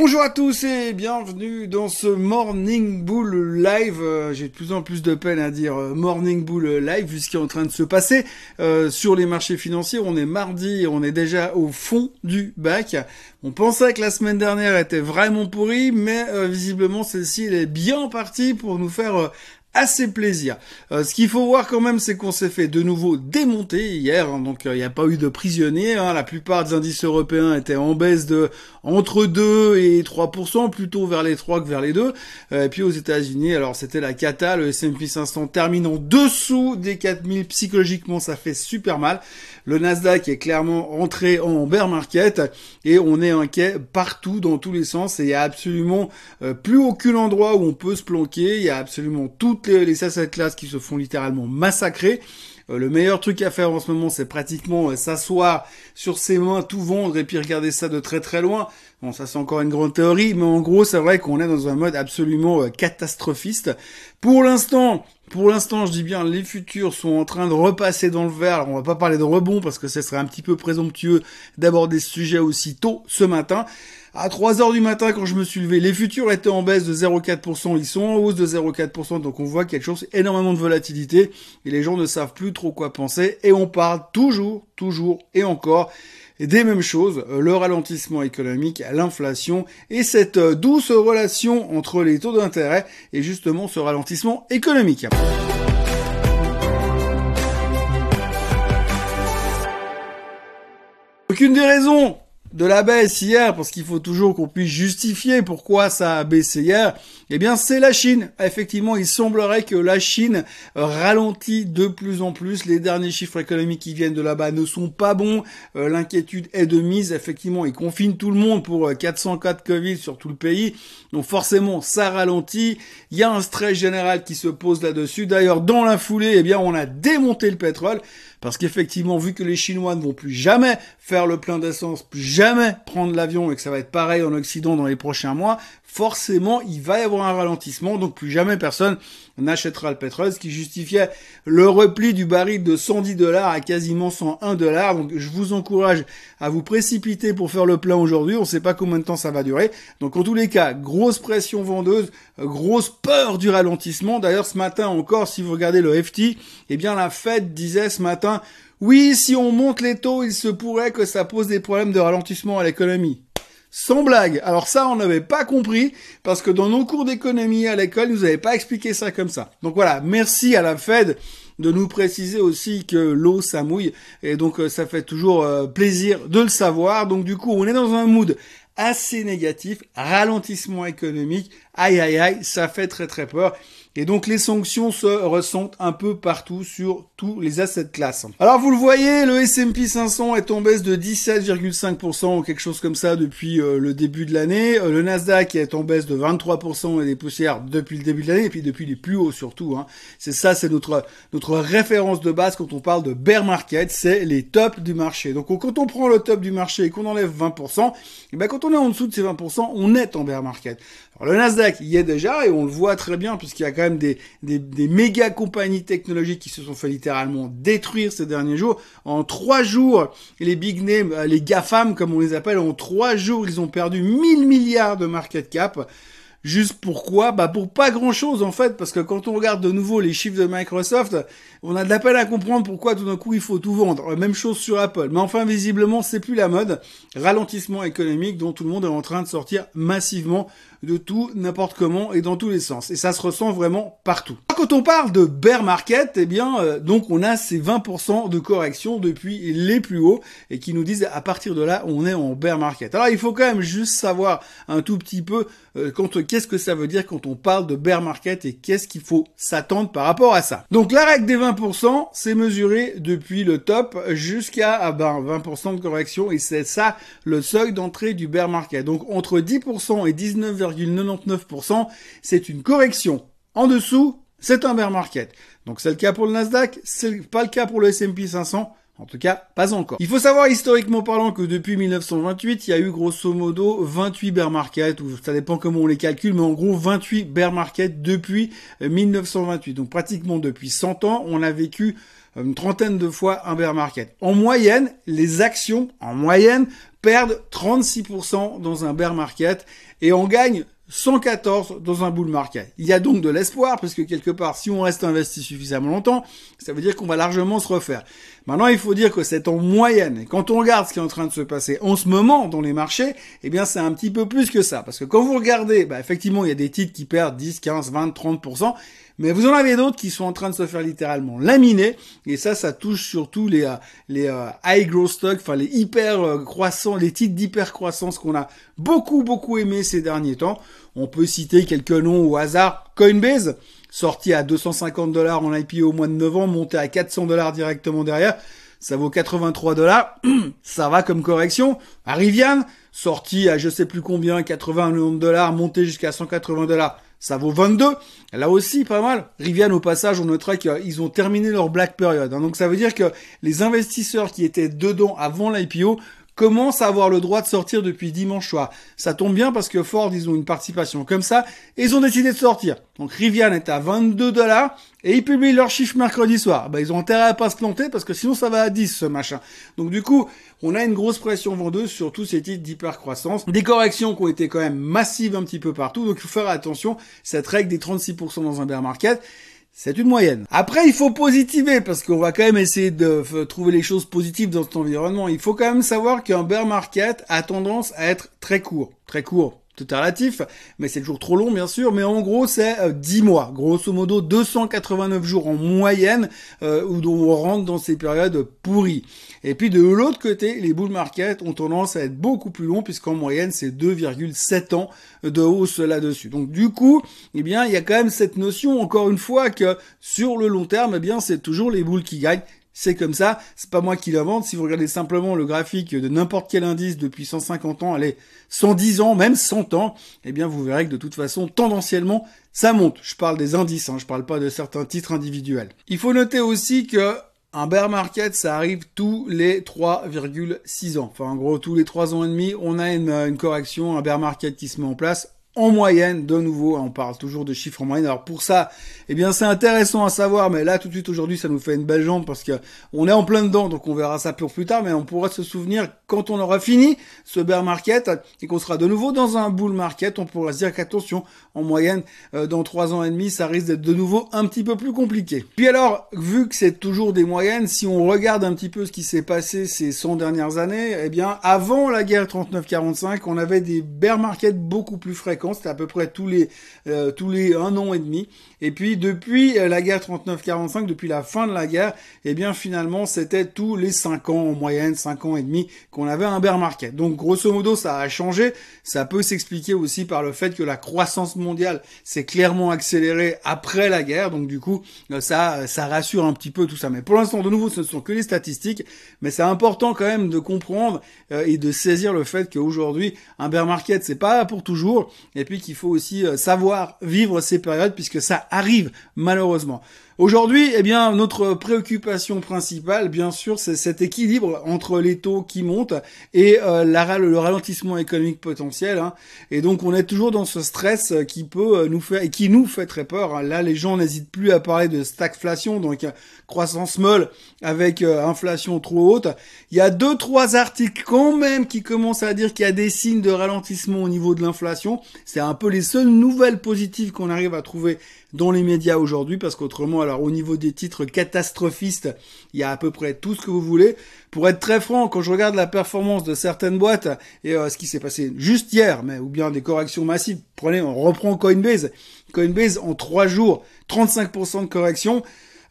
Bonjour à tous et bienvenue dans ce Morning Bull Live. Euh, j'ai de plus en plus de peine à dire euh, Morning Bull Live vu ce qui est en train de se passer euh, sur les marchés financiers. On est mardi on est déjà au fond du bac. On pensait que la semaine dernière était vraiment pourrie, mais visiblement celle-ci elle est bien partie pour nous faire assez plaisir. Euh, ce qu'il faut voir quand même, c'est qu'on s'est fait de nouveau démonter hier, hein, donc il n'y a pas eu de prisonniers. Hein. la plupart des indices européens étaient en baisse de entre 2 et 3%, plutôt vers les 3 que vers les 2. Euh, et puis aux États-Unis, alors c'était la cata, le S&P 500 termine en dessous des 4000, psychologiquement ça fait super mal. Le Nasdaq est clairement entré en bear market et on est inquiet partout dans tous les sens et il y a absolument euh, plus aucun endroit où on peut se planquer, il y a absolument toutes les, les asset classes qui se font littéralement massacrer. Euh, le meilleur truc à faire en ce moment, c'est pratiquement euh, s'asseoir sur ses mains, tout vendre et puis regarder ça de très très loin. Bon, ça c'est encore une grande théorie, mais en gros, c'est vrai qu'on est dans un mode absolument euh, catastrophiste. Pour l'instant, pour l'instant, je dis bien, les futurs sont en train de repasser dans le vert. Alors, on va pas parler de rebond parce que ce serait un petit peu présomptueux d'aborder ce sujet aussi tôt ce matin. À 3 heures du matin, quand je me suis levé, les futurs étaient en baisse de 0,4%. Ils sont en hausse de 0,4%. Donc, on voit quelque chose, énormément de volatilité. Et les gens ne savent plus trop quoi penser. Et on parle toujours, toujours et encore des mêmes choses, euh, le ralentissement économique, l'inflation et cette euh, douce relation entre les taux d'intérêt et justement ce ralentissement économique. Aucune des raisons de la baisse hier, parce qu'il faut toujours qu'on puisse justifier pourquoi ça a baissé hier, eh bien c'est la Chine. Effectivement, il semblerait que la Chine ralentit de plus en plus. Les derniers chiffres économiques qui viennent de là-bas ne sont pas bons. Euh, l'inquiétude est de mise. Effectivement, ils confinent tout le monde pour 404 euh, Covid sur tout le pays. Donc forcément, ça ralentit. Il y a un stress général qui se pose là-dessus. D'ailleurs, dans la foulée, eh bien, on a démonté le pétrole. Parce qu'effectivement, vu que les Chinois ne vont plus jamais faire le plein d'essence, plus prendre l'avion et que ça va être pareil en Occident dans les prochains mois, forcément, il va y avoir un ralentissement, donc plus jamais personne n'achètera le pétrole, ce qui justifiait le repli du baril de 110 dollars à quasiment 101 dollars. Donc, je vous encourage à vous précipiter pour faire le plein aujourd'hui. On ne sait pas combien de temps ça va durer. Donc, en tous les cas, grosse pression vendeuse, grosse peur du ralentissement. D'ailleurs, ce matin encore, si vous regardez le FT, eh bien, la Fed disait ce matin, oui, si on monte les taux, il se pourrait que ça pose des problèmes de ralentissement à l'économie. Sans blague. Alors ça, on n'avait pas compris parce que dans nos cours d'économie à l'école, nous n'avez pas expliqué ça comme ça. Donc voilà, merci à la Fed de nous préciser aussi que l'eau ça mouille et donc euh, ça fait toujours euh, plaisir de le savoir. Donc du coup, on est dans un mood assez négatif, ralentissement économique, aïe aïe aïe, ça fait très très peur. Et donc les sanctions se ressentent un peu partout sur tous les assets classes. Alors vous le voyez, le S&P 500 est en baisse de 17,5% ou quelque chose comme ça depuis euh, le début de l'année. Euh, le Nasdaq est en baisse de 23% et des poussières depuis le début de l'année et puis depuis les plus hauts surtout. Hein. C'est ça, c'est notre référence de base quand on parle de bear market, c'est les tops du marché. Donc quand on prend le top du marché et qu'on enlève 20%, et eh ben quand on est en dessous de ces 20%, on est en bear market. Le Nasdaq y est déjà et on le voit très bien puisqu'il y a quand même des, des, des, méga compagnies technologiques qui se sont fait littéralement détruire ces derniers jours. En trois jours, les big names, euh, les GAFAM comme on les appelle, en trois jours, ils ont perdu 1000 milliards de market cap. Juste pourquoi? Bah pour pas grand chose en fait, parce que quand on regarde de nouveau les chiffres de Microsoft, on a de la peine à comprendre pourquoi tout d'un coup il faut tout vendre. Même chose sur Apple. Mais enfin visiblement c'est plus la mode. Ralentissement économique dont tout le monde est en train de sortir massivement de tout, n'importe comment et dans tous les sens. Et ça se ressent vraiment partout. Quand on parle de bear market, eh bien, euh, donc on a ces 20% de correction depuis les plus hauts et qui nous disent à partir de là, on est en bear market. Alors il faut quand même juste savoir un tout petit peu euh, qu'est-ce que ça veut dire quand on parle de bear market et qu'est-ce qu'il faut s'attendre par rapport à ça. Donc la règle des 20%, c'est mesuré depuis le top jusqu'à ah ben, 20% de correction et c'est ça le seuil d'entrée du bear market. Donc entre 10% et 19, 99%, c'est une correction. En dessous, c'est un bear market. Donc c'est le cas pour le Nasdaq, c'est pas le cas pour le S&P 500. En tout cas, pas encore. Il faut savoir historiquement parlant que depuis 1928, il y a eu grosso modo 28 bear markets, ou ça dépend comment on les calcule, mais en gros 28 bear markets depuis 1928. Donc pratiquement depuis 100 ans, on a vécu une trentaine de fois un bear market. En moyenne, les actions, en moyenne, perdent 36% dans un bear market et on gagne 114 dans un bull market. Il y a donc de l'espoir parce que quelque part, si on reste investi suffisamment longtemps, ça veut dire qu'on va largement se refaire. Maintenant, il faut dire que c'est en moyenne. Et quand on regarde ce qui est en train de se passer en ce moment dans les marchés, eh bien, c'est un petit peu plus que ça. Parce que quand vous regardez, bah, effectivement, il y a des titres qui perdent 10, 15, 20, 30%. Mais vous en avez d'autres qui sont en train de se faire littéralement laminer. Et ça, ça touche surtout les, euh, les euh, high growth stocks, enfin les hyper euh, croissants, les titres d'hyper croissance qu'on a beaucoup, beaucoup aimé ces derniers temps. On peut citer quelques noms au hasard. Coinbase, sorti à 250 dollars en IPO au mois de novembre, monté à 400 dollars directement derrière. Ça vaut 83 dollars. ça va comme correction. Arrivian, sorti à je sais plus combien, 80 millions de dollars, monté jusqu'à 180 dollars ça vaut 22. Là aussi, pas mal. Rivian, au passage, on notera qu'ils ont terminé leur black period. Hein. Donc ça veut dire que les investisseurs qui étaient dedans avant l'IPO commencent à avoir le droit de sortir depuis dimanche soir. Ça tombe bien parce que Ford, ils ont une participation comme ça et ils ont décidé de sortir. Donc Rivian est à 22 dollars et ils publient leur chiffre mercredi soir. Bah, ils ont intérêt à pas se planter parce que sinon ça va à 10 ce machin. Donc du coup, on a une grosse pression vendeuse sur tous ces titres d'hypercroissance. Des corrections qui ont été quand même massives un petit peu partout. Donc il faut faire attention. Cette règle des 36% dans un bear market, c'est une moyenne. Après, il faut positiver parce qu'on va quand même essayer de trouver les choses positives dans cet environnement. Il faut quand même savoir qu'un bear market a tendance à être très court. Très court tout est relatif, mais c'est toujours trop long bien sûr, mais en gros c'est 10 euh, mois, grosso modo 289 jours en moyenne euh, où on rentre dans ces périodes pourries. Et puis de l'autre côté, les bull markets ont tendance à être beaucoup plus longs puisqu'en moyenne c'est 2,7 ans de hausse là-dessus. Donc du coup, eh bien il y a quand même cette notion encore une fois que sur le long terme, eh bien c'est toujours les boules qui gagnent c'est comme ça, c'est pas moi qui l'invente. Si vous regardez simplement le graphique de n'importe quel indice depuis 150 ans, allez, 110 ans, même 100 ans, eh bien vous verrez que de toute façon, tendanciellement, ça monte. Je parle des indices, hein, je parle pas de certains titres individuels. Il faut noter aussi que un bear market, ça arrive tous les 3,6 ans. Enfin, en gros, tous les 3 ans et demi, on a une, une correction, un bear market qui se met en place en moyenne, de nouveau, on parle toujours de chiffres en moyenne. Alors pour ça, eh bien c'est intéressant à savoir, mais là tout de suite aujourd'hui ça nous fait une belle jambe parce que on est en plein dedans, donc on verra ça pour plus tard, mais on pourra se souvenir quand on aura fini ce bear market et qu'on sera de nouveau dans un bull market, on pourra se dire qu'attention, en moyenne, euh, dans trois ans et demi, ça risque d'être de nouveau un petit peu plus compliqué. Puis alors, vu que c'est toujours des moyennes, si on regarde un petit peu ce qui s'est passé ces 100 dernières années, eh bien avant la guerre 39-45, on avait des bear markets beaucoup plus fréquents c'était à peu près tous les euh, tous les un an et demi. Et puis depuis euh, la guerre 39-45, depuis la fin de la guerre, eh bien finalement c'était tous les cinq ans en moyenne, cinq ans et demi qu'on avait un bear market. Donc grosso modo ça a changé. Ça peut s'expliquer aussi par le fait que la croissance mondiale s'est clairement accélérée après la guerre. Donc du coup euh, ça ça rassure un petit peu tout ça. Mais pour l'instant de nouveau ce ne sont que les statistiques, mais c'est important quand même de comprendre et de saisir le fait qu'aujourd'hui un bear market c'est pas pour toujours et puis qu'il faut aussi euh, savoir vivre ces périodes puisque ça arrive malheureusement. Aujourd'hui, eh bien, notre préoccupation principale, bien sûr, c'est cet équilibre entre les taux qui montent et euh, le ralentissement économique potentiel. Hein. Et donc, on est toujours dans ce stress qui peut euh, nous faire et qui nous fait très peur. Hein. Là, les gens n'hésitent plus à parler de stagflation, donc croissance molle avec inflation trop haute. Il y a deux, trois articles quand même qui commencent à dire qu'il y a des signes de ralentissement au niveau de l'inflation. C'est un peu les seules nouvelles positives qu'on arrive à trouver dans les médias aujourd'hui, parce qu'autrement, alors au niveau des titres catastrophistes, il y a à peu près tout ce que vous voulez. Pour être très franc, quand je regarde la performance de certaines boîtes et euh, ce qui s'est passé juste hier, mais ou bien des corrections massives, prenez, on reprend Coinbase. Coinbase en trois jours, 35% de correction.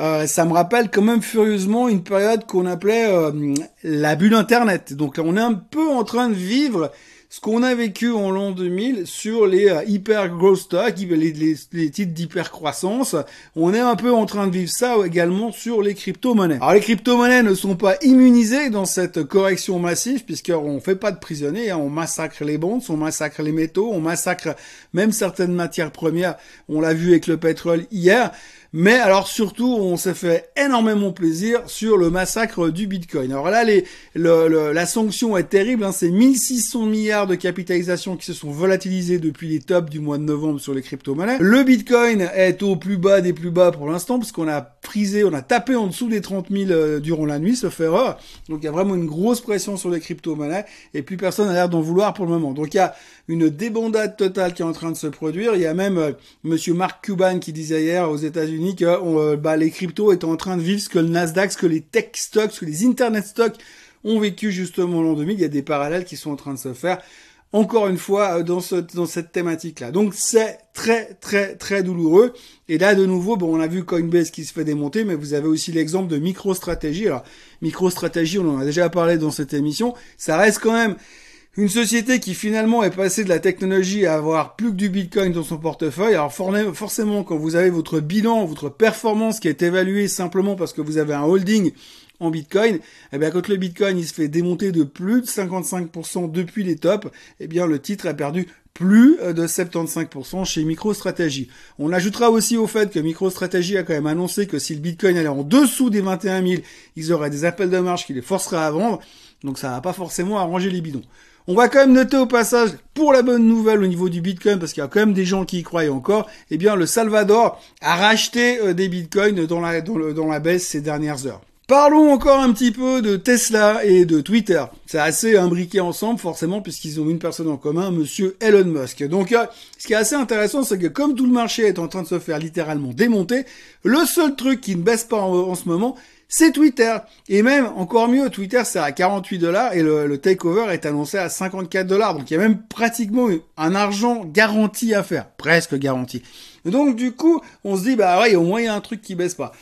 Euh, ça me rappelle quand même furieusement une période qu'on appelait euh, la bulle Internet. Donc on est un peu en train de vivre ce qu'on a vécu en l'an 2000 sur les euh, hyper growth stocks, les, titres d'hyper croissance. On est un peu en train de vivre ça également sur les crypto-monnaies. Alors les crypto-monnaies ne sont pas immunisées dans cette correction massive puisqu'on fait pas de prisonniers, hein. on massacre les bonds, on massacre les métaux, on massacre même certaines matières premières. On l'a vu avec le pétrole hier. Mais alors surtout, on s'est fait énormément plaisir sur le massacre du Bitcoin. Alors là, les, la sanction est terrible. Hein, c'est 1600 milliards de capitalisation qui se sont volatilisés depuis les tops du mois de novembre sur les crypto-monnaies. Le Bitcoin est au plus bas des plus bas pour l'instant, puisqu'on a frisé, on a tapé en dessous des 30 000 euh, durant la nuit, ce erreur. Donc il y a vraiment une grosse pression sur les crypto-monnaies, et plus personne n'a l'air d'en vouloir pour le moment. Donc il y a une débandade totale qui est en train de se produire. Il y a même euh, Monsieur Mark Cuban qui disait hier aux États-Unis que euh, bah, les cryptos étaient en train de vivre ce que le Nasdaq, ce que les tech stocks, ce que les internet stocks ont vécu justement l'an 2000. Il y a des parallèles qui sont en train de se faire. Encore une fois, euh, dans, ce, dans cette thématique-là. Donc c'est très très très douloureux. Et là de nouveau, bon, on a vu Coinbase qui se fait démonter, mais vous avez aussi l'exemple de MicroStrategy. Alors MicroStrategy, on en a déjà parlé dans cette émission. Ça reste quand même une société qui finalement est passée de la technologie à avoir plus que du Bitcoin dans son portefeuille. Alors forcément, quand vous avez votre bilan, votre performance qui est évaluée simplement parce que vous avez un holding en Bitcoin, eh bien quand le Bitcoin il se fait démonter de plus de 55% depuis les tops, eh bien le titre a perdu plus de 75% chez MicroStrategy. On ajoutera aussi au fait que MicroStrategy a quand même annoncé que si le Bitcoin allait en dessous des 21 000, ils auraient des appels de marge qui les forceraient à vendre. Donc ça va pas forcément arranger les bidons. On va quand même noter au passage, pour la bonne nouvelle au niveau du Bitcoin, parce qu'il y a quand même des gens qui y croient encore, eh bien le Salvador a racheté euh, des Bitcoins dans la, baisse ces dernières heures. Parlons encore un petit peu de Tesla et de Twitter. C'est assez imbriqué ensemble, forcément, puisqu'ils ont une personne en commun, monsieur Elon Musk. Donc, euh, ce qui est assez intéressant, c'est que comme tout le marché est en train de se faire littéralement démonter, le seul truc qui ne baisse pas en ce moment, c'est Twitter. Et même, encore mieux, Twitter, c'est à 48 dollars et le, takeover est annoncé à 54 dollars. Donc, il y a même pratiquement un argent garanti à faire. Presque garanti. Donc, du coup, on se dit, bah ouais, au moins, il y a un truc qui baisse pas.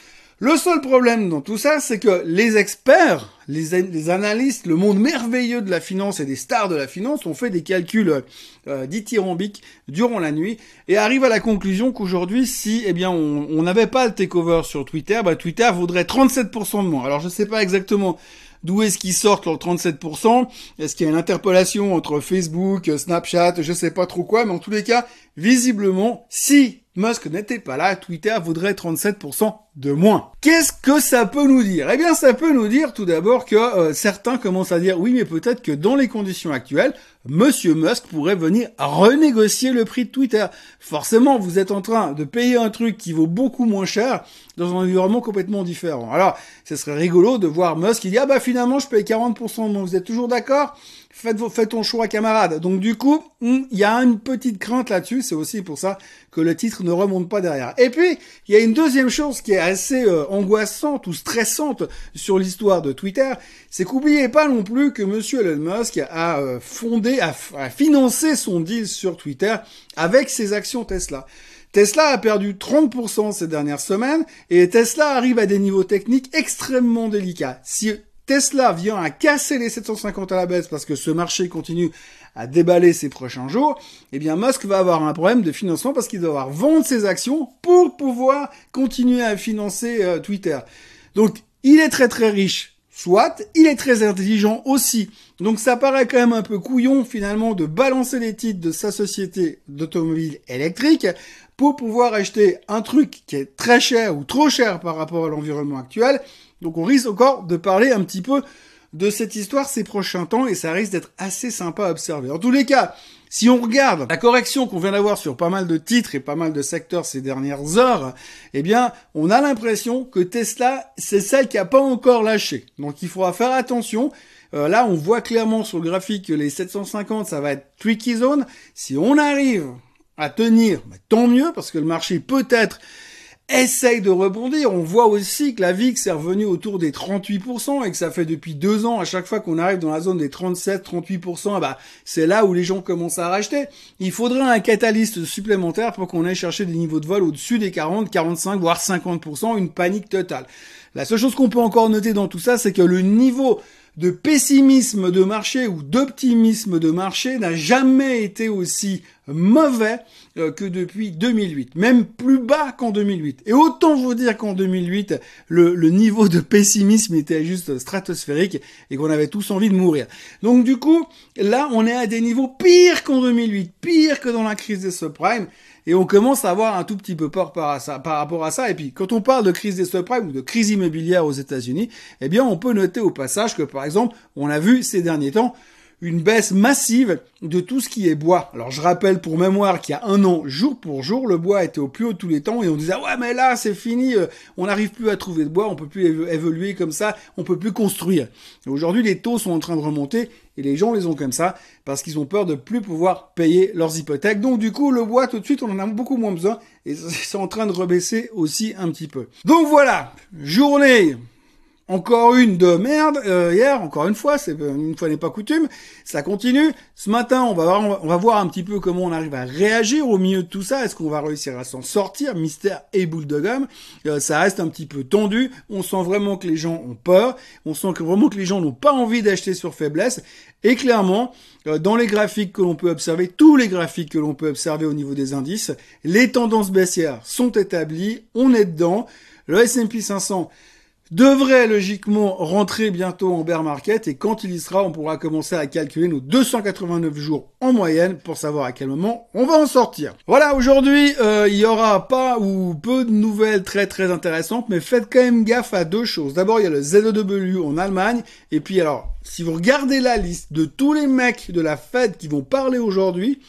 Le seul problème dans tout ça, c'est que les experts, les, analystes, le monde merveilleux de la finance et des stars de la finance ont fait des calculs euh, dithyrambiques durant la nuit et arrivent à la conclusion qu'aujourd'hui, si eh bien on n'avait pas le takeover sur Twitter, bah, Twitter vaudrait 37% de moins. Alors je ne sais pas exactement D'où est-ce qu'ils sortent leurs 37% Est-ce qu'il y a une interpolation entre Facebook, Snapchat, je sais pas trop quoi, mais en tous les cas, visiblement, si Musk n'était pas là, Twitter vaudrait 37% de moins. Qu'est-ce que ça peut nous dire? Eh bien, ça peut nous dire tout d'abord que euh, certains commencent à dire oui, mais peut-être que dans les conditions actuelles, Monsieur Musk pourrait venir renégocier le prix de Twitter. Forcément, vous êtes en train de payer un truc qui vaut beaucoup moins cher dans un environnement complètement différent. Alors, ce serait rigolo de voir Musk qui dit ah bah finalement je paye 40%, donc vous êtes toujours d'accord? Faites, faites ton choix, camarade. Donc du coup, hmm, il y a une petite crainte là-dessus. C'est aussi pour ça que le titre ne remonte pas derrière. Et puis, il y a une deuxième chose qui est assez euh, angoissante ou stressante sur l'histoire de Twitter. C'est qu'oubliez pas non plus que Monsieur Elon Musk a euh, fondé, financé son deal sur Twitter avec ses actions Tesla. Tesla a perdu 30% ces dernières semaines et Tesla arrive à des niveaux techniques extrêmement délicats. Si Tesla vient à casser les 750 à la baisse parce que ce marché continue à déballer ces prochains jours, eh bien Musk va avoir un problème de financement parce qu'il doit avoir vendre ses actions pour pouvoir continuer à financer euh, Twitter. Donc il est très très riche, soit, il est très intelligent aussi. Donc ça paraît quand même un peu couillon finalement de balancer les titres de sa société d'automobile électrique pour pouvoir acheter un truc qui est très cher ou trop cher par rapport à l'environnement actuel donc on risque encore de parler un petit peu de cette histoire ces prochains temps et ça risque d'être assez sympa à observer. En tous les cas, si on regarde la correction qu'on vient d'avoir sur pas mal de titres et pas mal de secteurs ces dernières heures, eh bien, on a l'impression que Tesla, c'est celle qui a pas encore lâché. Donc il faudra faire attention. Euh, là, on voit clairement sur le graphique que les 750, ça va être tricky zone. Si on arrive à tenir, bah, tant mieux, parce que le marché peut-être essaye de rebondir. On voit aussi que la VIX est revenue autour des 38% et que ça fait depuis deux ans, à chaque fois qu'on arrive dans la zone des 37-38%, bah, c'est là où les gens commencent à racheter. Il faudrait un catalyste supplémentaire pour qu'on aille chercher des niveaux de vol au-dessus des 40, 45, voire 50%, une panique totale. La seule chose qu'on peut encore noter dans tout ça, c'est que le niveau de pessimisme de marché ou d'optimisme de marché n'a jamais été aussi mauvais euh, que depuis 2008, même plus bas qu'en 2008. Et autant vous dire qu'en 2008, le, le, niveau de pessimisme était juste stratosphérique et qu'on avait tous envie de mourir. Donc du coup, là, on est à des niveaux pires qu'en 2008, pire que dans la crise des subprimes. Et on commence à avoir un tout petit peu peur par, par rapport à ça. Et puis, quand on parle de crise des subprimes ou de crise immobilière aux États-Unis, eh bien, on peut noter au passage que, par exemple, on a vu ces derniers temps une baisse massive de tout ce qui est bois. Alors je rappelle pour mémoire qu'il y a un an, jour pour jour, le bois était au plus haut de tous les temps et on disait ouais mais là c'est fini, euh, on n'arrive plus à trouver de bois, on peut plus évoluer comme ça, on peut plus construire. Aujourd'hui les taux sont en train de remonter et les gens les ont comme ça parce qu'ils ont peur de plus pouvoir payer leurs hypothèques. Donc du coup le bois tout de suite on en a beaucoup moins besoin et c'est en train de rebaisser aussi un petit peu. Donc voilà, journée encore une de merde euh, hier, encore une fois, c'est une fois n'est pas coutume. Ça continue. Ce matin, on va voir, un petit peu comment on arrive à réagir au milieu de tout ça. Est-ce qu'on va réussir à s'en sortir, mystère et boule de gomme? Euh, Ça reste un petit peu tendu. On sent vraiment que les gens ont peur. On sent que vraiment que les gens n'ont pas envie d'acheter sur faiblesse. Et clairement, euh, dans les graphiques que l'on peut observer, tous les graphiques que l'on peut observer au niveau des indices, les tendances baissières sont établies. On est dedans. Le S&P 500 devrait logiquement rentrer bientôt en bear market et quand il y sera, on pourra commencer à calculer nos 289 jours en moyenne pour savoir à quel moment on va en sortir. Voilà, aujourd'hui, euh, il y aura pas ou peu de nouvelles très très intéressantes, mais faites quand même gaffe à deux choses. D'abord, il y a le ZEW en Allemagne et puis alors, si vous regardez la liste de tous les mecs de la Fed qui vont parler aujourd'hui,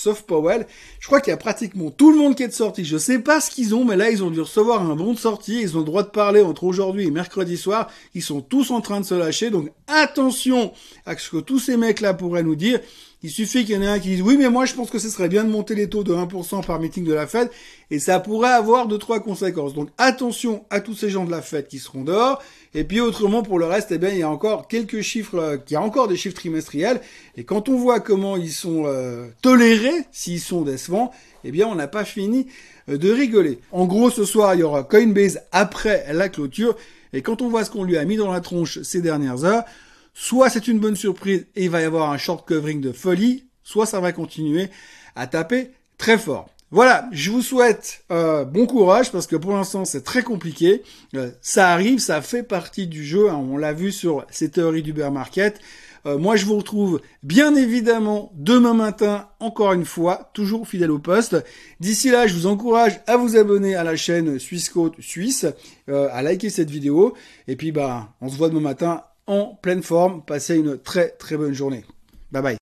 sauf Powell. Je crois qu'il y a pratiquement tout le monde qui est de sortie. Je sais pas ce qu'ils ont, mais là, ils ont dû recevoir un bon de sortie. Ils ont le droit de parler entre aujourd'hui et mercredi soir. Ils sont tous en train de se lâcher. Donc, attention à ce que tous ces mecs-là pourraient nous dire. Il suffit qu'il y en ait un qui dise oui, mais moi je pense que ce serait bien de monter les taux de 1% par meeting de la Fed et ça pourrait avoir deux trois conséquences. Donc attention à tous ces gens de la Fed qui seront dehors. Et puis autrement pour le reste, eh bien il y a encore quelques chiffres, euh, il y a encore des chiffres trimestriels. Et quand on voit comment ils sont euh, tolérés, s'ils sont décevants, eh bien on n'a pas fini euh, de rigoler. En gros, ce soir il y aura Coinbase après la clôture. Et quand on voit ce qu'on lui a mis dans la tronche ces dernières heures, soit c'est une bonne surprise et il va y avoir un short covering de folie, soit ça va continuer à taper très fort. Voilà, je vous souhaite euh, bon courage parce que pour l'instant c'est très compliqué. Euh, ça arrive, ça fait partie du jeu. Hein. on l'a vu sur ces théories du bear. Euh, moi je vous retrouve bien évidemment demain matin encore une fois, toujours fidèle au poste. D'ici là, je vous encourage à vous abonner à la chaîne Suisse Côte Suisse, à liker cette vidéo et puis bah on se voit demain matin en pleine forme. Passez une très très bonne journée. Bye bye.